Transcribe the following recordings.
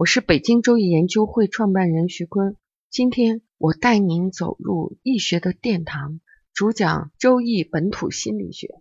我是北京周易研究会创办人徐坤，今天我带您走入易学的殿堂，主讲周易本土心理学。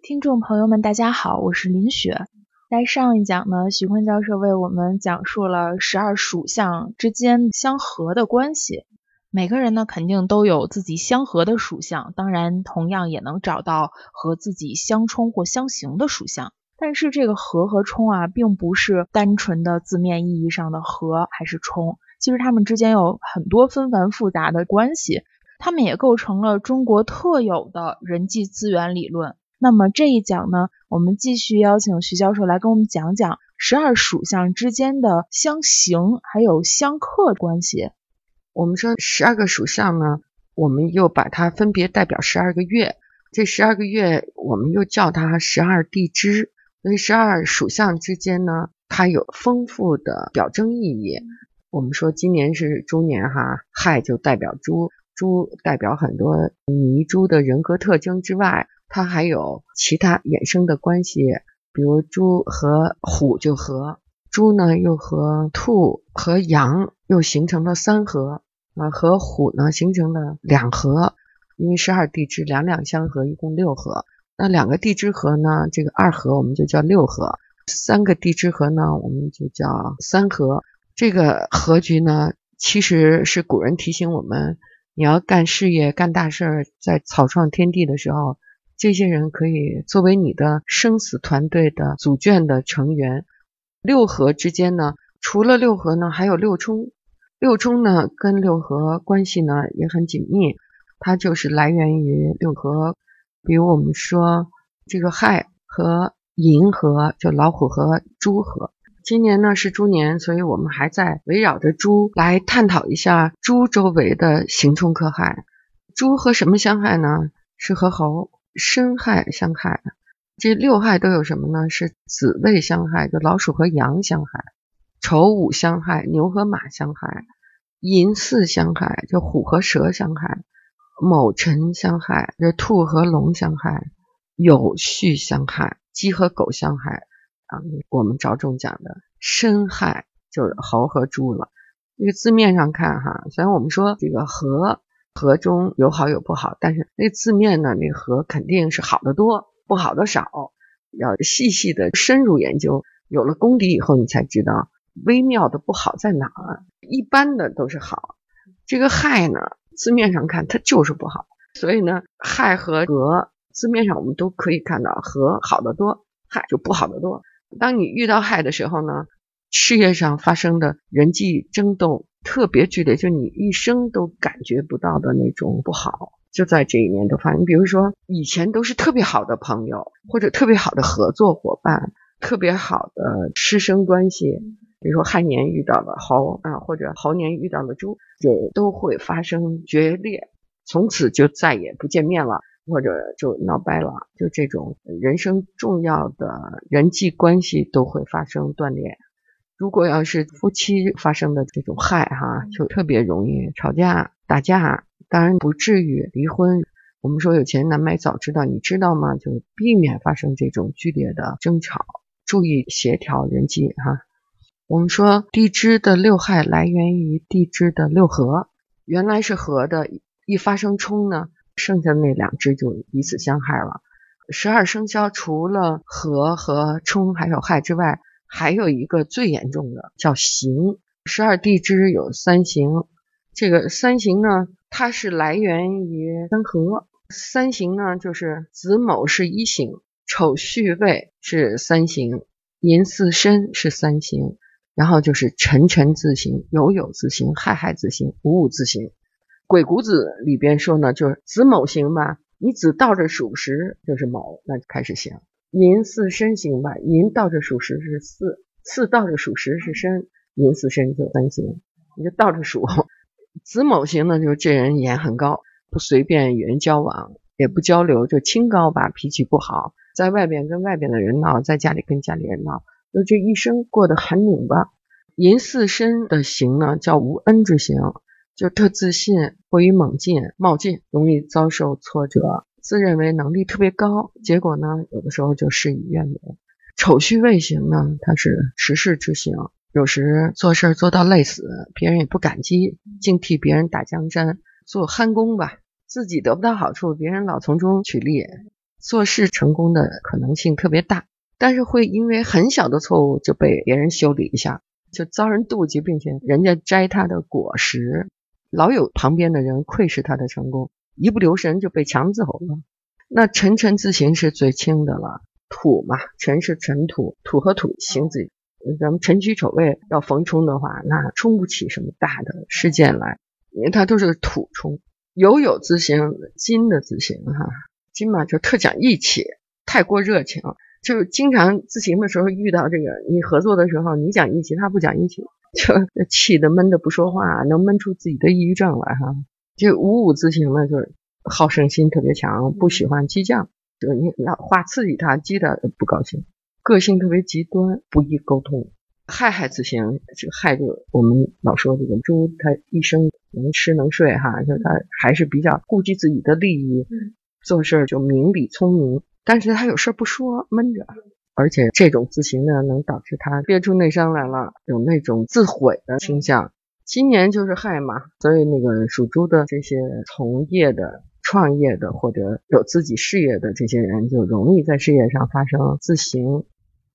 听众朋友们，大家好，我是林雪。在上一讲呢，徐坤教授为我们讲述了十二属相之间相合的关系。每个人呢，肯定都有自己相合的属相，当然，同样也能找到和自己相冲或相刑的属相。但是这个合和冲啊，并不是单纯的字面意义上的合还是冲，其实它们之间有很多纷繁复杂的关系，它们也构成了中国特有的人际资源理论。那么这一讲呢，我们继续邀请徐教授来跟我们讲讲十二属相之间的相刑还有相克关系。我们说十二个属相呢，我们又把它分别代表十二个月，这十二个月我们又叫它十二地支。所以十二属相之间呢，它有丰富的表征意义。我们说今年是猪年哈，亥就代表猪，猪代表很多泥猪的人格特征之外，它还有其他衍生的关系，比如猪和虎就合，猪呢又和兔和羊又形成了三合，啊和虎呢形成了两合，因为十二地支两两相合，一共六合。那两个地支合呢？这个二合我们就叫六合，三个地支合呢，我们就叫三合。这个合局呢，其实是古人提醒我们，你要干事业、干大事儿，在草创天地的时候，这些人可以作为你的生死团队的组卷的成员。六合之间呢，除了六合呢，还有六冲。六冲呢，跟六合关系呢也很紧密，它就是来源于六合。比如我们说这个亥和寅合，就老虎和猪合。今年呢是猪年，所以我们还在围绕着猪来探讨一下猪周围的刑冲克害。猪和什么相害呢？是和猴申亥相害。这六害都有什么呢？是子未相害，就老鼠和羊相害；丑午相害，牛和马相害；寅巳相害，就虎和蛇相害。卯辰相害，这兔和龙相害；酉戌相害，鸡和狗相害。啊，我们着重讲的申亥就是猴和猪了。这个字面上看哈，虽然我们说这个合合中有好有不好，但是那字面呢，那合肯定是好的多，不好的少。要细细的深入研究，有了功底以后，你才知道微妙的不好在哪儿。一般的都是好，这个亥呢？字面上看，它就是不好。所以呢，亥和和字面上我们都可以看到，和好的多，亥就不好的多。当你遇到亥的时候呢，事业上发生的人际争斗特别剧烈，就你一生都感觉不到的那种不好，就在这一年都发生。比如说，以前都是特别好的朋友，或者特别好的合作伙伴，特别好的师生关系。比如说亥年遇到了猴啊，或者猴年遇到了猪，就都会发生决裂，从此就再也不见面了，或者就闹掰了，就这种人生重要的人际关系都会发生断裂。如果要是夫妻发生的这种害哈，就特别容易吵架打架，当然不至于离婚。我们说有钱难买早知道，你知道吗？就避免发生这种剧烈的争吵，注意协调人际哈。我们说地支的六害来源于地支的六合，原来是合的，一发生冲呢，剩下那两支就彼此相害了。十二生肖除了合和冲还有害之外，还有一个最严重的叫刑。十二地支有三刑，这个三刑呢，它是来源于三合。三刑呢，就是子卯是一刑，丑戌未是三刑，寅巳申是三刑，然后就是辰辰自刑、酉酉自刑、亥亥自刑、午午自刑。鬼谷子里边说呢，就是子卯刑吧，你子倒着属时就是卯，那就开始刑；寅巳申刑吧，寅倒着属时是巳，巳倒着属时是申，寅巳申就三刑，你就倒着数。子卯刑呢，就是这人眼很高。不随便与人交往，也不交流，就清高吧，脾气不好，在外边跟外边的人闹，在家里跟家里人闹，就这一生过得很拧巴。寅巳申的刑呢，叫无恩之刑，就特自信，过于猛进、冒进，容易遭受挫折，自认为能力特别高，结果呢，有的时候就事与愿违。丑戌未刑呢，它是时事之刑，有时做事做到累死，别人也不感激，净替别人打江山，做憨工吧。自己得不到好处，别人老从中取利，做事成功的可能性特别大，但是会因为很小的错误就被别人修理一下，就遭人妒忌，并且人家摘他的果实，老有旁边的人窥视他的成功，一不留神就被抢走了。那辰辰自行是最轻的了，土嘛，辰是尘土，土和土行子，咱们辰戌丑未要逢冲的话，那冲不起什么大的事件来，因为它都是土冲。酉酉自行，金的自行哈，金嘛就特讲义气，太过热情，就经常自行的时候遇到这个，你合作的时候你讲义气，他不讲义气，就 气的闷的不说话，能闷出自己的抑郁症来哈。就五五自行呢，就是好胜心特别强，不喜欢激将，就是你要话刺激他，激他不高兴，个性特别极端，不易沟通。亥亥自行，这个亥就我们老说这个猪，它一生能吃能睡哈，就它还是比较顾及自己的利益，做事就明理聪明，但是他有事不说，闷着，而且这种自刑呢，能导致他憋出内伤来了，有那种自毁的倾向。今年就是亥嘛，所以那个属猪的这些从业的、创业的或者有自己事业的这些人，就容易在事业上发生自刑。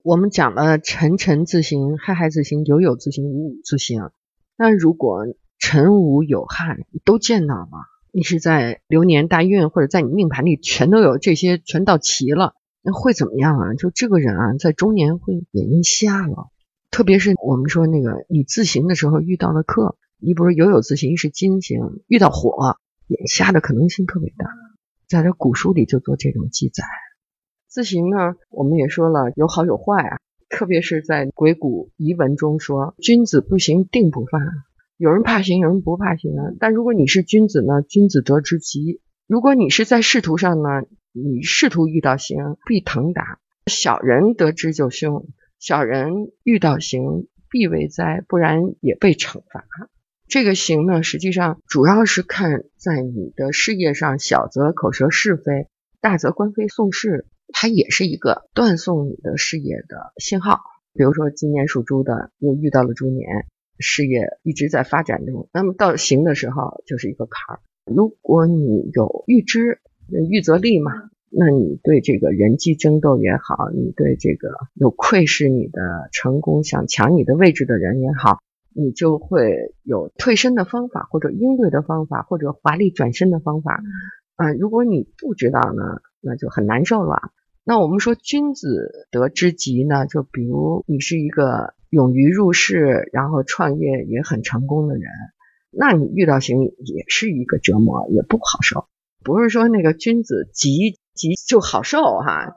我们讲了辰辰自刑、亥亥自刑、酉酉自刑、午午自刑。那如果辰午酉亥都见到了，你是在流年大运或者在你命盘里全都有这些全到齐了，那会怎么样啊？就这个人啊，在中年会眼睛瞎了。特别是我们说那个你自刑的时候遇到了克，你不是有有自刑是金刑，遇到火，眼瞎的可能性特别大。在这古书里就做这种记载。自刑呢，我们也说了有好有坏啊，特别是在鬼谷遗文中说，君子不行定不犯。有人怕刑，有人不怕刑。但如果你是君子呢，君子得之吉。如果你是在仕途上呢，你仕途遇到刑必腾达。小人得之就凶，小人遇到刑必为灾，不然也被惩罚。这个刑呢，实际上主要是看在你的事业上，小则口舌是非，大则官非讼事。它也是一个断送你的事业的信号。比如说，今年属猪的又遇到了猪年，事业一直在发展中，那么到行的时候就是一个坎儿。如果你有预知，预则立嘛，那你对这个人际争斗也好，你对这个有窥视你的成功、想抢你的位置的人也好，你就会有退身的方法，或者应对的方法，或者华丽转身的方法。啊，如果你不知道呢，那就很难受了。那我们说君子得之极呢，就比如你是一个勇于入世，然后创业也很成功的人，那你遇到刑也是一个折磨，也不好受。不是说那个君子极极就好受哈。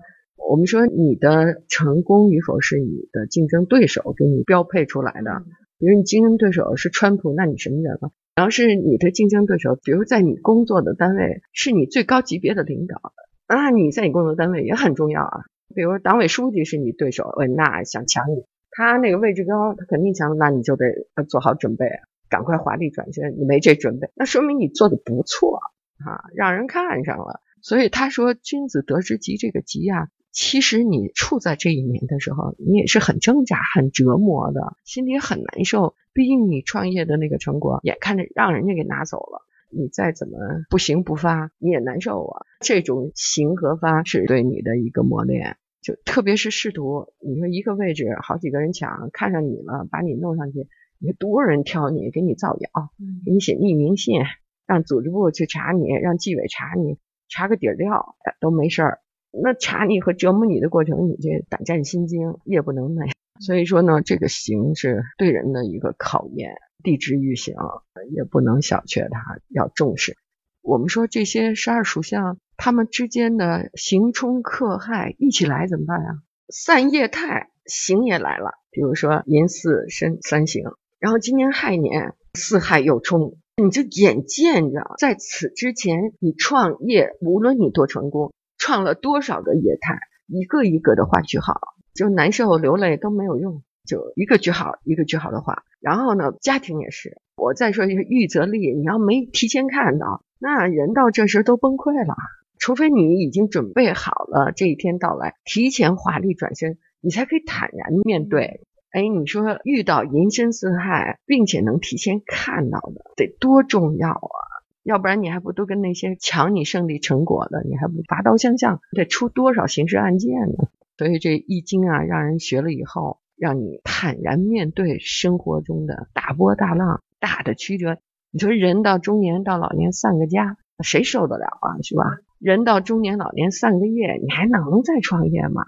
我们说你的成功与否是你的竞争对手给你标配出来的。比如你竞争对手是川普，那你什么人了？然后是你的竞争对手，比如在你工作的单位是你最高级别的领导。那你在你工作单位也很重要啊，比如党委书记是你对手，呃，那想抢你，他那个位置高，他肯定抢，那你就得做好准备，赶快华丽转身。你没这准备，那说明你做的不错啊，让人看上了。所以他说君子得之吉，这个吉啊，其实你处在这一年的时候，你也是很挣扎、很折磨的，心里很难受。毕竟你创业的那个成果，眼看着让人家给拿走了。你再怎么不行不发，你也难受啊。这种行和发是对你的一个磨练，就特别是仕途，你说一个位置好几个人抢，看上你了，把你弄上去，你多少人挑你，给你造谣，给你写匿名信，让组织部去查你，让纪委查你，查个底儿掉都没事儿。那查你和折磨你的过程，你这胆战心惊，夜不能寐。所以说呢，这个刑是对人的一个考验，地支欲行也不能小觑它，要重视。我们说这些十二属相，他们之间的刑冲克害一起来怎么办啊？散业态，刑也来了。比如说寅巳申三刑，然后今年亥年四害又冲，你就眼见着在此之前你创业，无论你多成功。创了多少个业态，一个一个的画句号，就难受流泪都没有用，就一个句号一个句号的画。然后呢，家庭也是。我再说一个预则立，你要没提前看到，那人到这时都崩溃了。除非你已经准备好了这一天到来，提前华丽转身，你才可以坦然面对。哎，你说遇到人身四害，并且能提前看到的，得多重要啊！要不然你还不都跟那些抢你胜利成果的，你还不拔刀相向，得出多少刑事案件呢？所以这易经啊，让人学了以后，让你坦然面对生活中的大波大浪、大的曲折。你说人到中年到老年散个家，谁受得了啊？是吧？人到中年老年散个业，你还能再创业吗？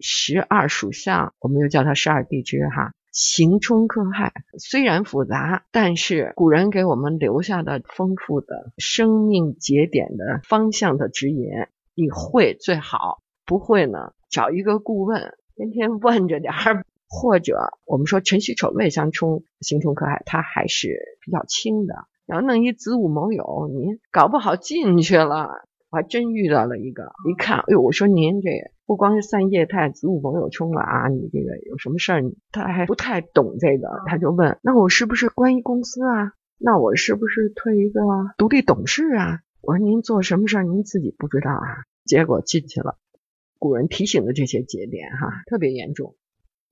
十二属相，我们又叫它十二地支哈。刑冲克害虽然复杂，但是古人给我们留下的丰富的生命节点的方向的指引，你会最好，不会呢，找一个顾问，天天问着点儿，或者我们说辰戌丑未相冲，刑冲克害，它还是比较轻的。然后弄一子午卯酉，您搞不好进去了。我还真遇到了一个，一看，哎呦，我说您这不光是散业太子午卯酉冲了啊，你这个有什么事儿？他还不太懂这个，他就问，那我是不是关一公司啊？那我是不是推一个独立董事啊？我说您做什么事儿您自己不知道啊？结果进去了。古人提醒的这些节点哈，特别严重。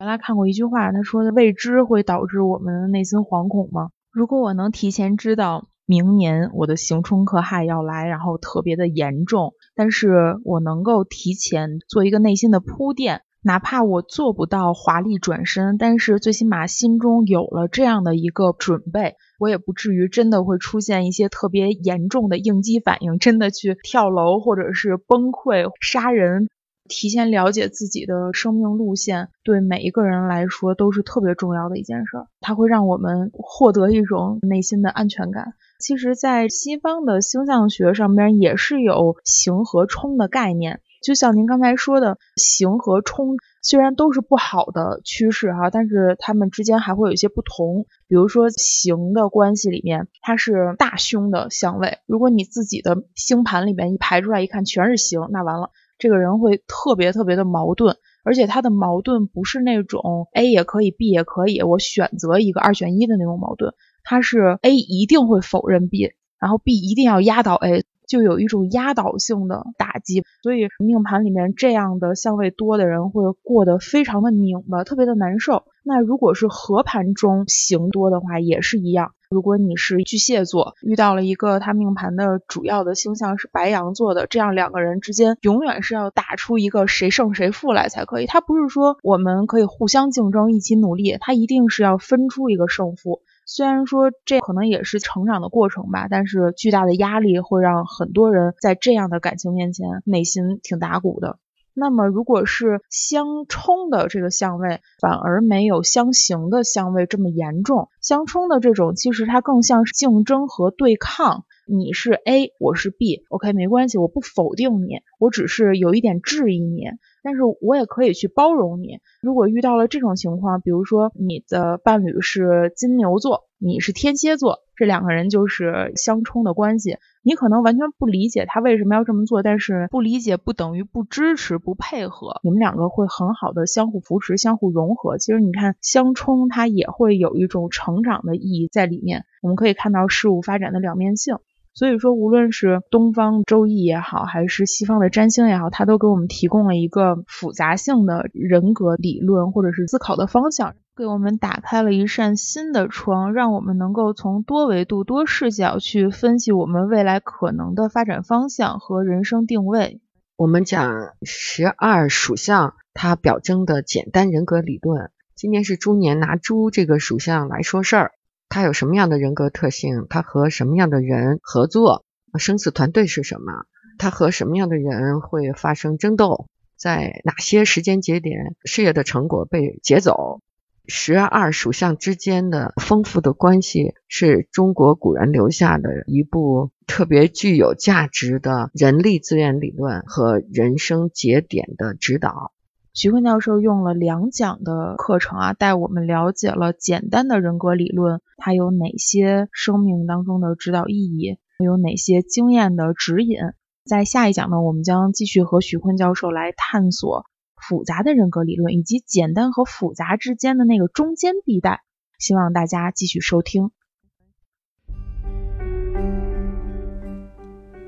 原来看过一句话，他说的未知会导致我们的内心惶恐吗？如果我能提前知道。明年我的刑冲克害要来，然后特别的严重，但是我能够提前做一个内心的铺垫，哪怕我做不到华丽转身，但是最起码心中有了这样的一个准备，我也不至于真的会出现一些特别严重的应激反应，真的去跳楼或者是崩溃杀人。提前了解自己的生命路线，对每一个人来说都是特别重要的一件事儿，它会让我们获得一种内心的安全感。其实，在西方的星象学上边也是有刑和冲的概念，就像您刚才说的，刑和冲虽然都是不好的趋势哈，但是它们之间还会有一些不同。比如说刑的关系里面，它是大凶的相位，如果你自己的星盘里面一排出来一看全是刑，那完了，这个人会特别特别的矛盾，而且他的矛盾不是那种 A 也可以，B 也可以，我选择一个二选一的那种矛盾。他是 A 一定会否认 B，然后 B 一定要压倒 A，就有一种压倒性的打击。所以命盘里面这样的相位多的人会过得非常的拧巴，特别的难受。那如果是合盘中行多的话，也是一样。如果你是巨蟹座，遇到了一个他命盘的主要的星象是白羊座的，这样两个人之间永远是要打出一个谁胜谁负来才可以。他不是说我们可以互相竞争，一起努力，他一定是要分出一个胜负。虽然说这可能也是成长的过程吧，但是巨大的压力会让很多人在这样的感情面前内心挺打鼓的。那么如果是相冲的这个相位，反而没有相刑的相位这么严重。相冲的这种其实它更像是竞争和对抗，你是 A，我是 B，OK 没关系，我不否定你，我只是有一点质疑你。但是我也可以去包容你。如果遇到了这种情况，比如说你的伴侣是金牛座，你是天蝎座，这两个人就是相冲的关系。你可能完全不理解他为什么要这么做，但是不理解不等于不支持、不配合。你们两个会很好的相互扶持、相互融合。其实你看相冲，它也会有一种成长的意义在里面。我们可以看到事物发展的两面性。所以说，无论是东方周易也好，还是西方的占星也好，它都给我们提供了一个复杂性的人格理论或者是思考的方向，给我们打开了一扇新的窗，让我们能够从多维度、多视角去分析我们未来可能的发展方向和人生定位。我们讲十二属相，它表征的简单人格理论。今年是猪年，拿猪这个属相来说事儿。他有什么样的人格特性？他和什么样的人合作？生死团队是什么？他和什么样的人会发生争斗，在哪些时间节点事业的成果被劫走。十二属相之间的丰富的关系，是中国古人留下的一部特别具有价值的人力资源理论和人生节点的指导。徐坤教授用了两讲的课程啊，带我们了解了简单的人格理论，它有哪些生命当中的指导意义，有哪些经验的指引。在下一讲呢，我们将继续和徐坤教授来探索。复杂的人格理论以及简单和复杂之间的那个中间地带，希望大家继续收听。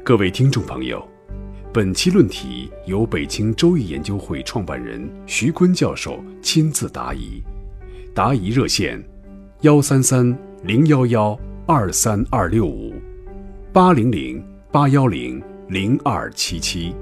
各位听众朋友，本期论题由北京周易研究会创办人徐坤教授亲自答疑，答疑热线：幺三三零幺幺二三二六五八零零八幺零零二七七。